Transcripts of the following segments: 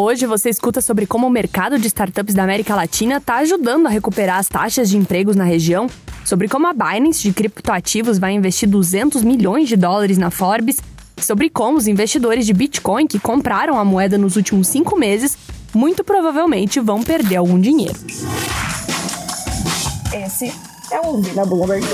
Hoje você escuta sobre como o mercado de startups da América Latina está ajudando a recuperar as taxas de empregos na região, sobre como a Binance de criptoativos vai investir 200 milhões de dólares na Forbes, sobre como os investidores de Bitcoin que compraram a moeda nos últimos cinco meses muito provavelmente vão perder algum dinheiro. Esse é o da Bloomberg.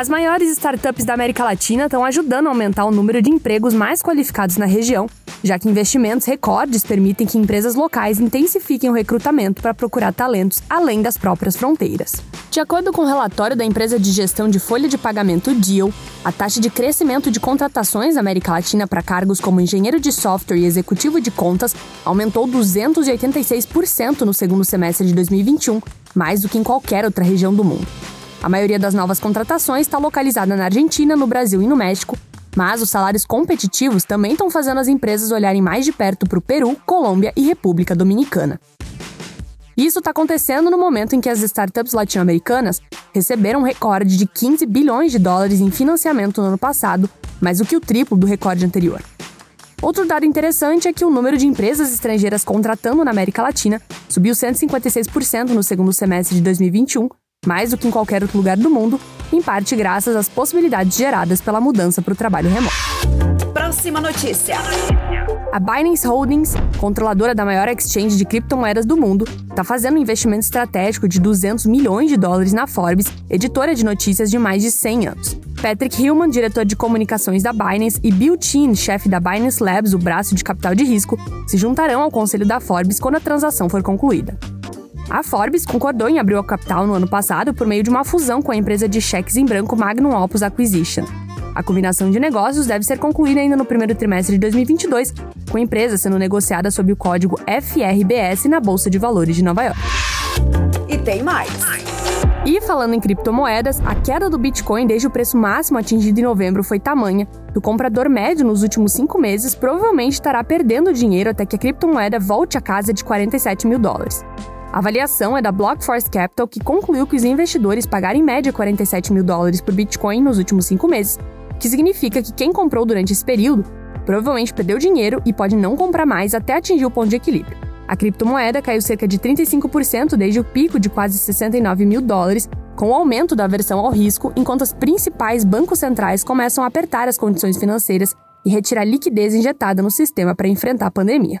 As maiores startups da América Latina estão ajudando a aumentar o número de empregos mais qualificados na região, já que investimentos recordes permitem que empresas locais intensifiquem o recrutamento para procurar talentos além das próprias fronteiras. De acordo com o um relatório da empresa de gestão de folha de pagamento Deal, a taxa de crescimento de contratações na América Latina para cargos como engenheiro de software e executivo de contas aumentou 286% no segundo semestre de 2021, mais do que em qualquer outra região do mundo. A maioria das novas contratações está localizada na Argentina, no Brasil e no México, mas os salários competitivos também estão fazendo as empresas olharem mais de perto para o Peru, Colômbia e República Dominicana. Isso está acontecendo no momento em que as startups latino-americanas receberam um recorde de 15 bilhões de dólares em financiamento no ano passado, mais do que o triplo do recorde anterior. Outro dado interessante é que o número de empresas estrangeiras contratando na América Latina subiu 156% no segundo semestre de 2021, mais do que em qualquer outro lugar do mundo, em parte graças às possibilidades geradas pela mudança para o trabalho remoto. Próxima notícia. A Binance Holdings, controladora da maior exchange de criptomoedas do mundo, está fazendo um investimento estratégico de 200 milhões de dólares na Forbes, editora de notícias de mais de 100 anos. Patrick Hillman, diretor de comunicações da Binance, e Bill Chin, chefe da Binance Labs, o braço de capital de risco, se juntarão ao conselho da Forbes quando a transação for concluída. A Forbes concordou em abrir o capital no ano passado por meio de uma fusão com a empresa de cheques em branco Magnum Opus Acquisition. A combinação de negócios deve ser concluída ainda no primeiro trimestre de 2022, com a empresa sendo negociada sob o código FRBS na Bolsa de Valores de Nova York. E tem mais. E falando em criptomoedas, a queda do Bitcoin desde o preço máximo atingido em novembro foi tamanha que o comprador médio nos últimos cinco meses provavelmente estará perdendo dinheiro até que a criptomoeda volte à casa de 47 mil dólares. A avaliação é da Blockforce Capital, que concluiu que os investidores pagaram em média 47 mil dólares por Bitcoin nos últimos cinco meses, o que significa que quem comprou durante esse período provavelmente perdeu dinheiro e pode não comprar mais até atingir o ponto de equilíbrio. A criptomoeda caiu cerca de 35% desde o pico de quase 69 mil dólares, com o aumento da aversão ao risco, enquanto os principais bancos centrais começam a apertar as condições financeiras e retirar liquidez injetada no sistema para enfrentar a pandemia.